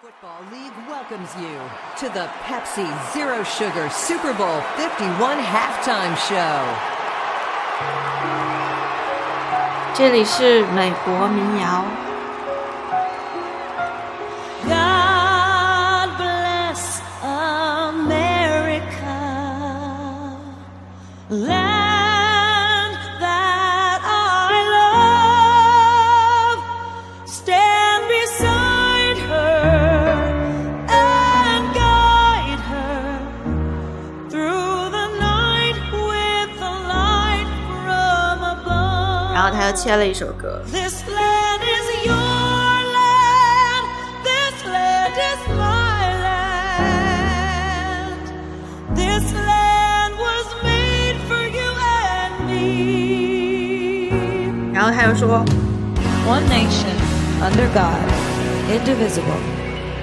Football League welcomes you to the Pepsi Zero Sugar Super Bowl 51 halftime show. 这里是美国民谣。 切了一首歌， This land is your land. This land is my land. This land was made for you and me. 然后他又说， One nation under God, indivisible,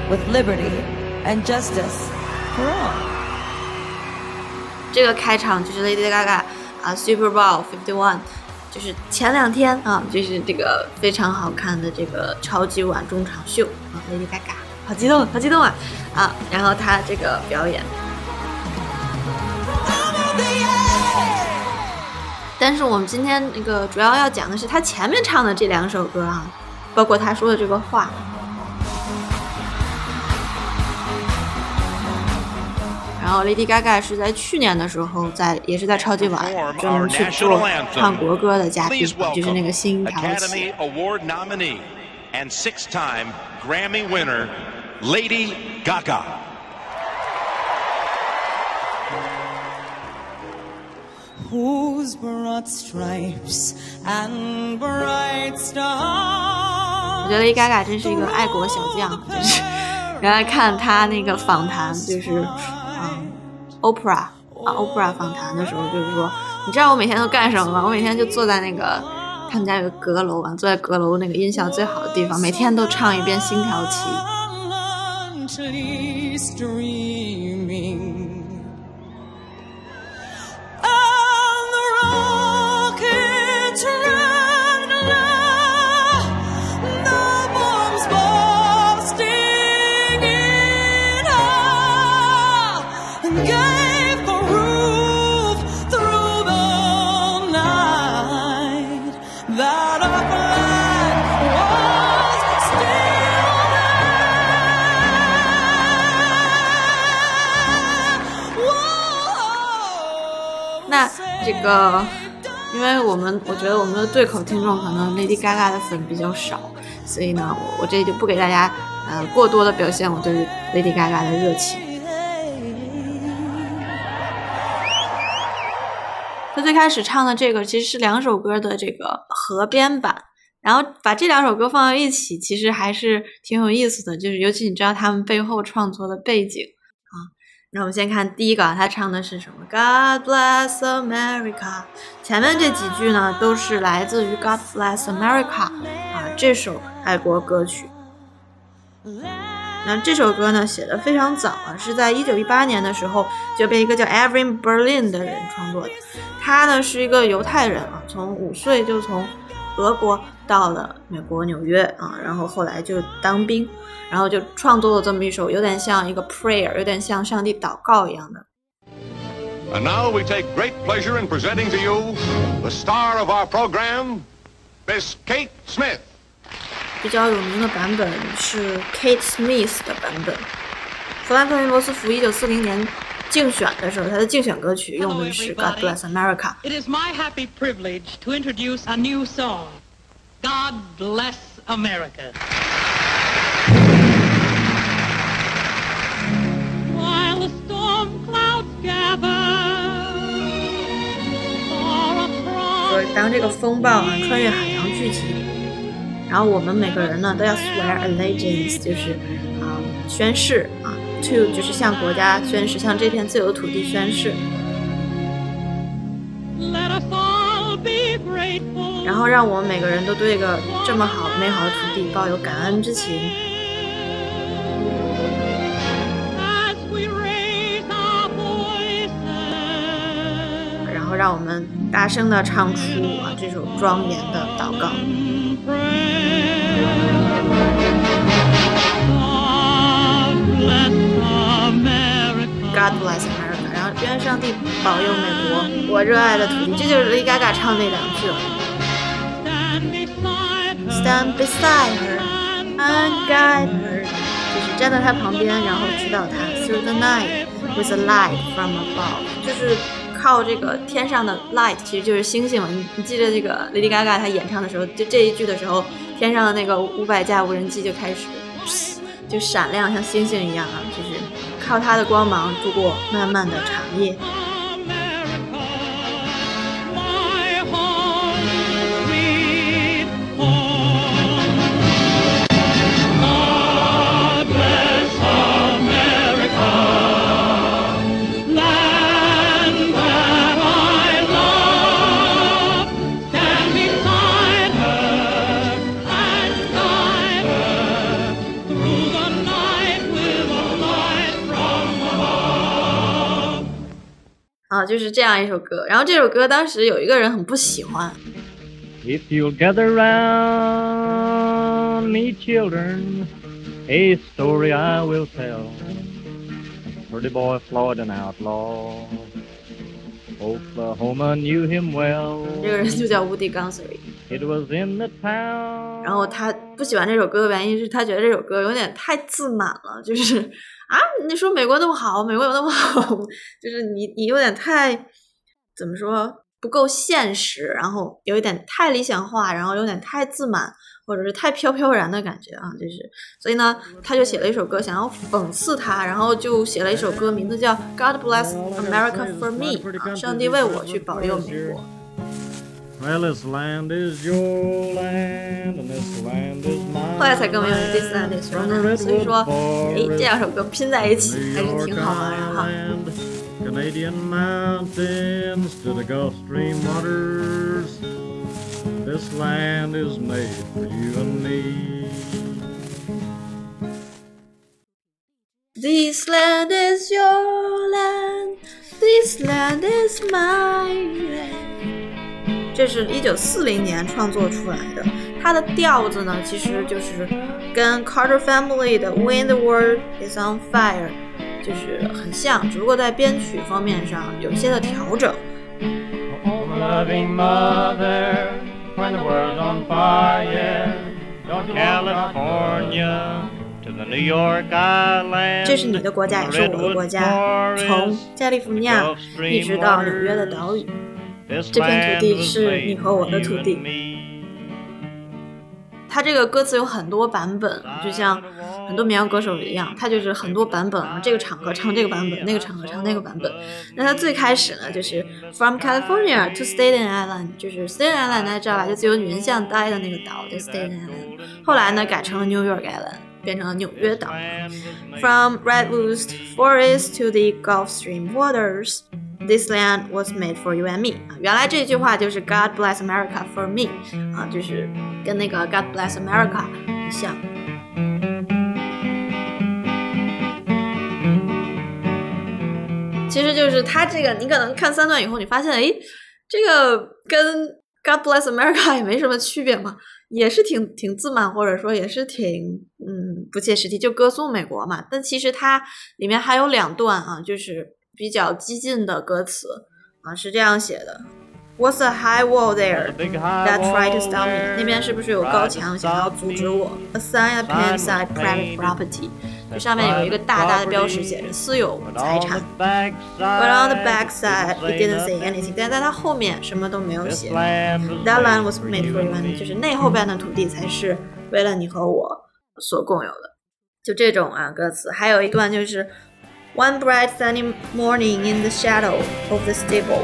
with liberty and justice for all. 这个开场就是 Lady Gaga 啊，Super Bowl Fifty One， 就是前两天啊，就是这个非常好看的这个超级碗中场秀啊，Lady Gaga，好激动，好激动啊啊！然后他这个表演，但是我们今天那个主要要讲的是他前面唱的这两首歌啊，包括他说的这个话。然后 Lady Gaga 是在去年的时候在，也是在超级碗专门去做唱国歌的嘉宾就是那个新 Award nominee and six-time Grammy winner Lady Gaga. whose broad stripes and bright stars 我觉得 Lady Gaga 真是一个爱国小将，就是原来看她那个访谈，就是嗯，Oprah 啊，Oprah 访谈的时候，就是说，你知道我每天都干什么吗？我每天就坐在那个他们家有个阁楼啊，坐在阁楼那个音效最好的地方，每天都唱一遍《星条旗》。个，因为我们我觉得我们的对口听众可能 Lady Gaga 的粉比较少，所以呢，我我这里就不给大家呃过多的表现我对 Lady Gaga 的热情。他最开始唱的这个其实是两首歌的这个合编版，然后把这两首歌放到一起，其实还是挺有意思的。就是尤其你知道他们背后创作的背景。那我们先看第一个啊，他唱的是什么？God bless America。前面这几句呢，都是来自于 God bless America 啊这首爱国歌曲。那这首歌呢，写的非常早啊，是在一九一八年的时候就被一个叫 Evan Berlin 的人创作的。他呢是一个犹太人啊，从五岁就从俄国到了美国纽约啊，然后后来就当兵，然后就创作了这么一首有点像一个 prayer，有点像上帝祷告一样的。And now we take great pleasure in presenting to you the star of our program, Miss Kate Smith. 比较有名的版本是 Kate Smith 的版本。弗兰克林·罗斯福一九四零年竞选的时候，他的竞选歌曲用的是 God Bless America。It is my happy privilege to introduce a new song, God Bless America. While the storm clouds gather for a 说 cross 当这个风暴啊穿越海洋聚集，然后我们每个人呢都要 swear allegiance，就是啊、宣誓啊，to 就是向国家宣誓，向这片自由的土地宣誓。然后让我们每个人都对这个这么好美好的土地抱有感恩之情。然后让我们大声的唱出啊这首庄严的祷告。God bless America，然后愿上帝保佑美国，我热爱的土地，这就是 Lady Gaga 唱那两句了。Stand beside her. Stand beside her and guide her，就是站在她旁边，然后指导她 through the night with a light from above，就是靠这个天上的 light，其实就是星星嘛。你你记得这个 Lady Gaga 她演唱的时候，就这一句的时候，天上的那个五百架无人机就开始就闪亮，像星星一样啊，就是靠它的光芒度过漫漫的长夜。就是这样一首歌。然后这首歌当时有一个人很不喜欢，If you'll gather round me, children, a story I will tell. Pretty boy Floyd, an outlaw. Oklahoma knew him well. 这个人就叫 Woody Guthrie。It was in the town. 然后他不喜欢这首歌的原因是他觉得这首歌有点太自满了，就是啊，你说美国那么好，美国有那么好，就是你你有点太怎么说不够现实，然后有一点太理想化，然后有点太自满，或者是太飘飘然的感觉啊，就是所以呢，他就写了一首歌想要讽刺他，然后就写了一首歌，名字叫《God Bless America for Me》啊，上帝为我去保佑美国。Well, this land is your land, and this land is mine. 后来才更没有 This Land Is Your Land，所以说，哎，这两首歌拼在一起还是挺好玩的哈。 Canadian mountains to the Gulf Stream waters. This land is made for you and me. This land is your land, this land is my land。 这是一九四零年创作出来的，它的调子呢，其实就是跟 Carter Family 的《When the World Is on Fire》就是很像，只不过在编曲方面上有一些的调整。Oh, loving mother, when the world's on fire, from California to the New York Island. 这是你的国家，也是我的国家，从加利福尼亚一直到纽约的岛屿。这片土地是你和我的土地.它这个歌词有很多版本，就像很多民谣歌手一样，它就是很多版本啊，这个场合唱这个版本，那个场合唱那个版本。那它最开始呢，就是 From California to Staten Island，就是 Staten Island 大家知道吧，就自由女神像待的那个岛叫 Staten Island。后来呢，改成了 New York Island，变成了纽约岛。From redwoods forest to the Gulf Stream waters. This land was made for you and me 啊，原来这句话就是 God bless America for me 啊，就是跟那个 God bless America 很像。其实就是他这个，你可能看三段以后，你发现，哎，这个跟 God bless America 也没什么区别嘛，也是挺挺自满，或者说也是挺嗯不切实际，就歌颂美国嘛。但其实它里面还有两段啊，就是比较激进的歌词啊，是这样写的：What's a high wall there that try to stop me？那边是不是有高墙想要阻止我？A sign Sign inside private property，这上面有一个大大的标识，写着私有财产。But on the backside, it didn't say anything。但在它后面什么都没有写。That land was made for you. 就是那后边的土地才是为了你和我所共有的。就这种啊歌词，还有一段就是 One bright sunny morning in the shadow of the stable,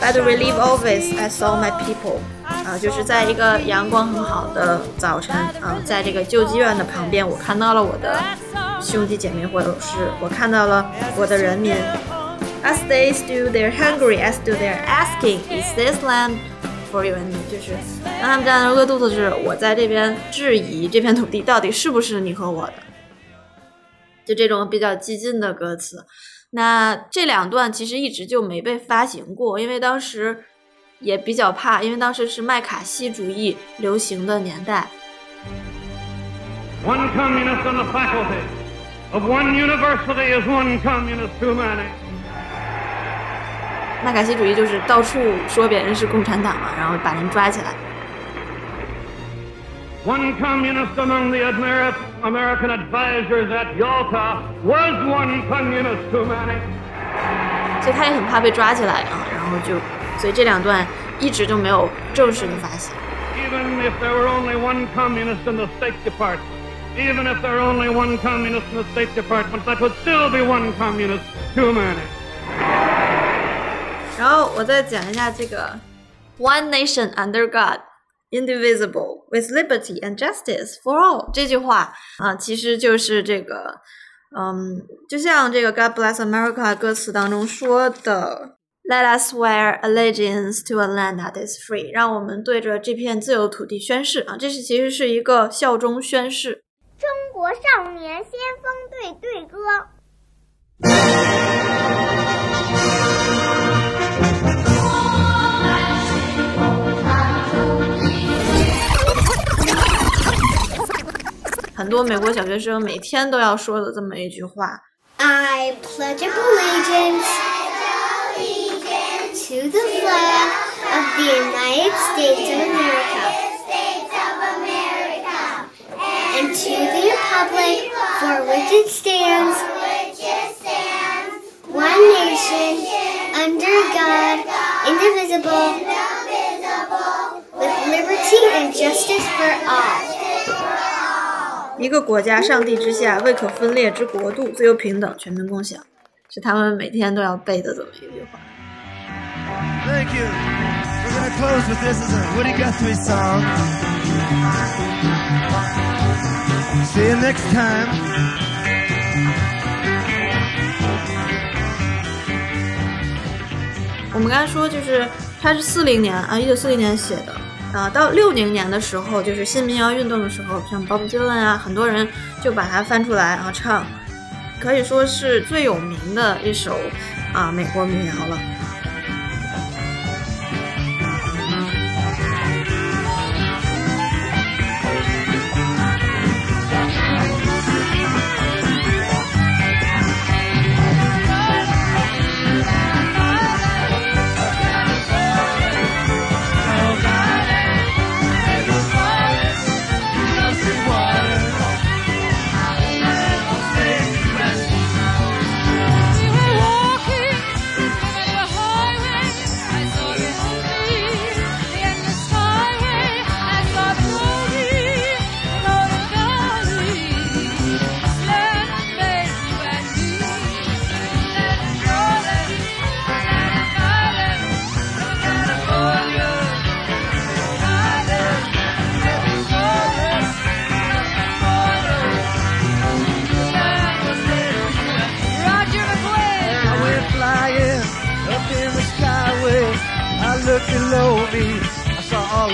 by the relief office I saw my people。啊，就是在一个阳光很好的早晨啊，在这个救济院的旁边，我看到了我的兄弟姐妹，或者是我看到了我的人民。As they stood there hungry, I stood there asking, Is this land for you and me？就是当他们站着饿肚子时，我在这边质疑这片土地到底是不是你和我的。 就这种比较激进的歌词，那这两段其实一直就没被发行过，因为当时也比较怕，因为当时是麦卡锡主义流行的年代。One communist on the faculty of one university is one communist too many. 麦卡锡主义就是到处说别人是共产党嘛，然后把人抓起来。One communist among the Ameri- American advisors at Yalta was one communist too many. 所以他也很怕被抓起来啊，然后就，所以这两段一直就没有正式的发行。 Even if there were only one communist in the State Department, even if there were only one communist in the State Department, that would still be one communist too many. 然后我再讲一下这个 “One nation under God, indivisible, with liberty and justice for all” 这句话啊，其实就是这个，嗯，就像这个 “God bless America” 歌词当中说的 “Let us swear allegiance to a land that is free”，让我们对着这片自由土地宣誓啊，这是其实是一个效忠宣誓。中国少年先锋队队歌。 很多美国小学生每天都要说的这么一句话。 I pledge allegiance to the flag of the United States of America and to the republic for which it stands, one nation, under God, indivisible, with liberty and justice for all. 一个国家，上帝之下，未可分裂之国度，自由平等，全民共享，是他们每天都要背的这么一句话。Thank you. We're gonna close with this as a Woody Guthrie song. See you next time. 我们刚才说，就是他是四零年啊，一九四零年写的啊，到六零年的时候，就是新民谣运动的时候，像 Bob Dylan 啊，很多人就把它翻出来啊唱，可以说是最有名的一首啊美国民谣了。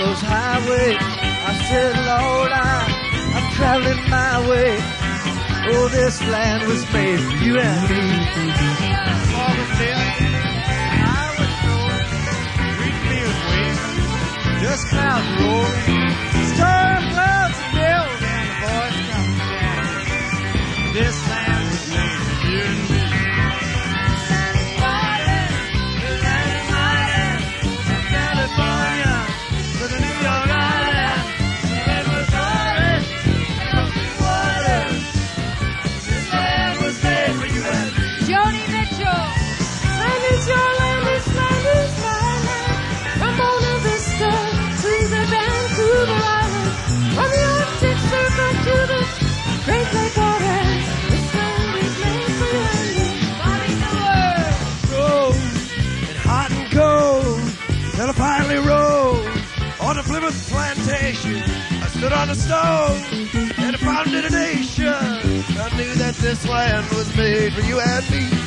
Those highways. I said, Lord, I, I'm traveling my way. Oh, this land was made for you and me. Plantation. I stood on a stone and I founded a nation. I knew that this land was made for you and me.